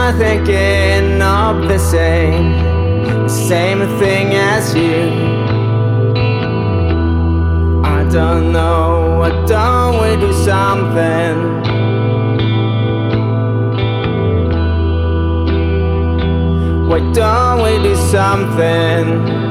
I thinking of the same, same thing as you? I don't know, why don't we do something? Why don't we do something?